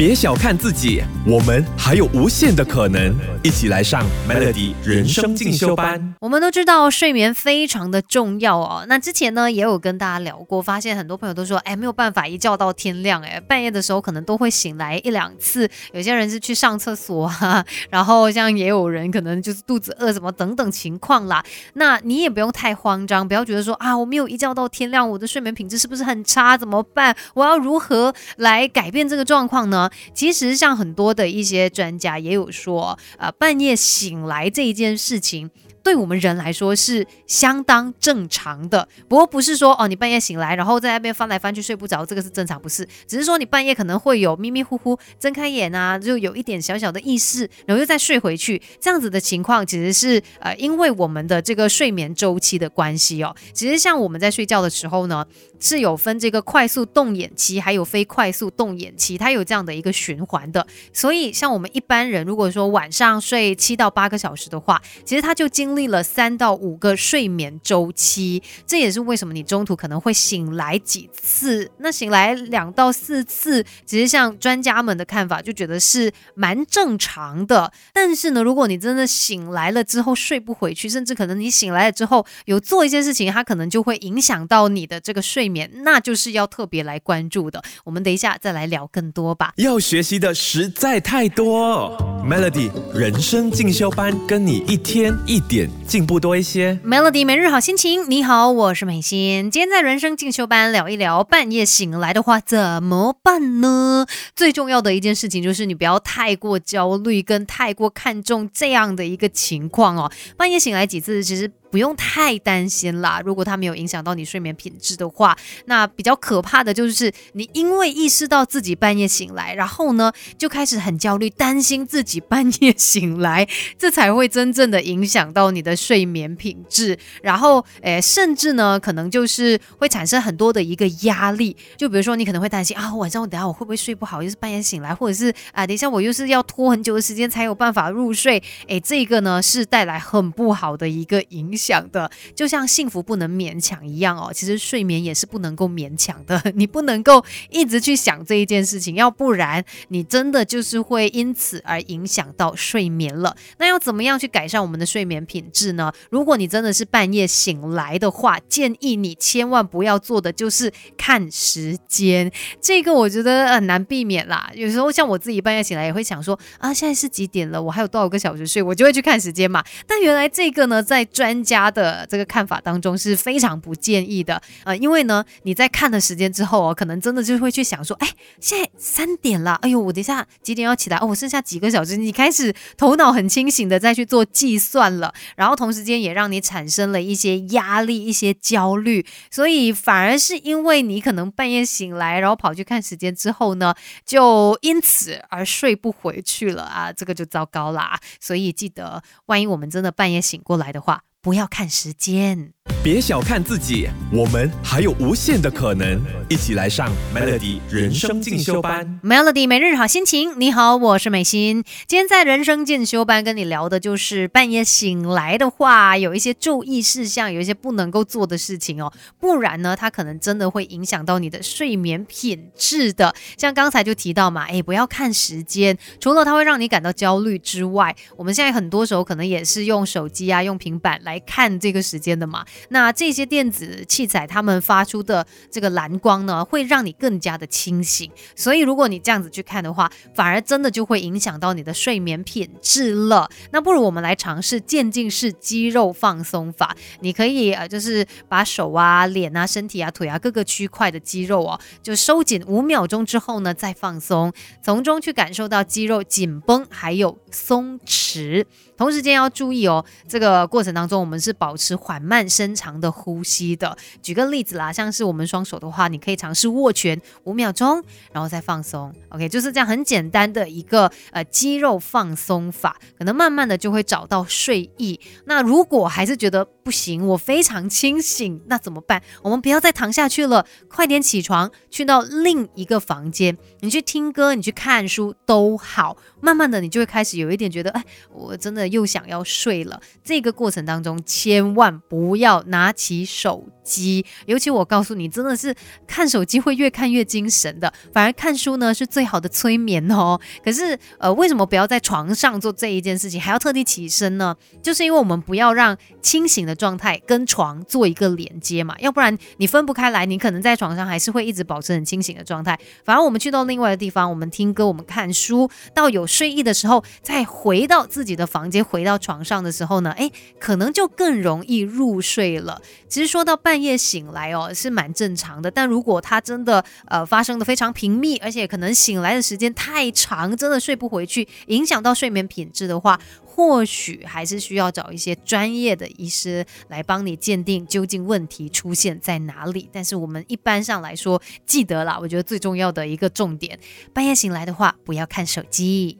别小看自己，我们还有无限的可能。一起来上 Melody 人生进修班。我们都知道睡眠非常的重要哦。那之前呢也有跟大家聊过，发现很多朋友都说，哎，没有办法一觉到天亮，哎，半夜的时候可能都会醒来一两次。有些人是去上厕所啊，然后像也有人可能就是肚子饿什么等等情况啦。那你也不用太慌张，不要觉得说啊，我没有一觉到天亮，我的睡眠品质是不是很差？怎么办？我要如何来改变这个状况呢？其实，像很多的一些专家也有说，呃，半夜醒来这一件事情。对我们人来说是相当正常的，不过不是说哦，你半夜醒来，然后在那边翻来翻去睡不着，这个是正常，不是？只是说你半夜可能会有迷迷糊糊睁开眼啊，就有一点小小的意识，然后又再睡回去，这样子的情况其实是呃，因为我们的这个睡眠周期的关系哦。其实像我们在睡觉的时候呢，是有分这个快速动眼期，还有非快速动眼期，它有这样的一个循环的。所以像我们一般人，如果说晚上睡七到八个小时的话，其实它就经经历了三到五个睡眠周期，这也是为什么你中途可能会醒来几次。那醒来两到四次，其实像专家们的看法，就觉得是蛮正常的。但是呢，如果你真的醒来了之后睡不回去，甚至可能你醒来了之后有做一些事情，它可能就会影响到你的这个睡眠，那就是要特别来关注的。我们等一下再来聊更多吧。要学习的实在太多，Melody 人生进修班，跟你一天一点。进步多一些，Melody 每日好心情。你好，我是美心。今天在人生进修班聊一聊，半夜醒来的话怎么办呢？最重要的一件事情就是你不要太过焦虑，跟太过看重这样的一个情况哦。半夜醒来几次，其实。不用太担心啦，如果它没有影响到你睡眠品质的话，那比较可怕的就是你因为意识到自己半夜醒来，然后呢就开始很焦虑，担心自己半夜醒来，这才会真正的影响到你的睡眠品质。然后，诶，甚至呢可能就是会产生很多的一个压力，就比如说你可能会担心啊，晚上我等下我会不会睡不好，又是半夜醒来，或者是啊，等一下我又是要拖很久的时间才有办法入睡，诶，这个呢是带来很不好的一个影。想的就像幸福不能勉强一样哦，其实睡眠也是不能够勉强的，你不能够一直去想这一件事情，要不然你真的就是会因此而影响到睡眠了。那要怎么样去改善我们的睡眠品质呢？如果你真的是半夜醒来的话，建议你千万不要做的就是看时间，这个我觉得很难避免啦。有时候像我自己半夜醒来也会想说啊，现在是几点了？我还有多少个小时睡？我就会去看时间嘛。但原来这个呢，在专家的这个看法当中是非常不建议的，呃，因为呢，你在看的时间之后哦，可能真的就会去想说，哎，现在三点了，哎呦，我等下几点要起来？哦，我剩下几个小时，你开始头脑很清醒的再去做计算了，然后同时间也让你产生了一些压力、一些焦虑，所以反而是因为你可能半夜醒来，然后跑去看时间之后呢，就因此而睡不回去了啊，这个就糟糕啦。所以记得，万一我们真的半夜醒过来的话。不要看时间。别小看自己，我们还有无限的可能。一起来上 Melody 人生进修班。Melody 每日好心情，你好，我是美心。今天在人生进修班跟你聊的就是半夜醒来的话，有一些注意事项，有一些不能够做的事情哦，不然呢，它可能真的会影响到你的睡眠品质的。像刚才就提到嘛，哎，不要看时间，除了它会让你感到焦虑之外，我们现在很多时候可能也是用手机啊，用平板来来看这个时间的嘛。那这些电子器材，它们发出的这个蓝光呢，会让你更加的清醒。所以，如果你这样子去看的话，反而真的就会影响到你的睡眠品质了。那不如我们来尝试渐进式肌肉放松法。你可以呃，就是把手啊、脸啊、身体啊、腿啊各个区块的肌肉哦，就收紧五秒钟之后呢，再放松，从中去感受到肌肉紧绷还有松弛。同时间要注意哦，这个过程当中我们是保持缓慢深长的呼吸的。举个例子啦，像是我们双手的话，你可以尝试握拳五秒钟，然后再放松。OK，就是这样很简单的一个呃肌肉放松法，可能慢慢的就会找到睡意。那如果还是觉得不行，我非常清醒，那怎么办？我们不要再躺下去了，快点起床，去到另一个房间，你去听歌，你去看书都好。慢慢的，你就会开始有一点觉得，哎，我真的。又想要睡了，这个过程当中千万不要拿起手机。尤其我告诉你，真的是看手机会越看越精神的，反而看书呢是最好的催眠哦。可是呃，为什么不要在床上做这一件事情，还要特地起身呢？就是因为我们不要让清醒的状态跟床做一个连接嘛，要不然你分不开来，你可能在床上还是会一直保持很清醒的状态。反而我们去到另外的地方，我们听歌，我们看书，到有睡意的时候，再回到自己的房间，回到床上的时候呢，诶，可能就更容易入睡了。其实说到半夜醒来哦，是蛮正常的。但如果它真的呃发生的非常频密，而且可能醒来的时间太长，真的睡不回去，影响到睡眠品质的话，或许还是需要找一些专业的医师来帮你鉴定究竟问题出现在哪里。但是我们一般上来说，记得啦，我觉得最重要的一个重点，半夜醒来的话，不要看手机。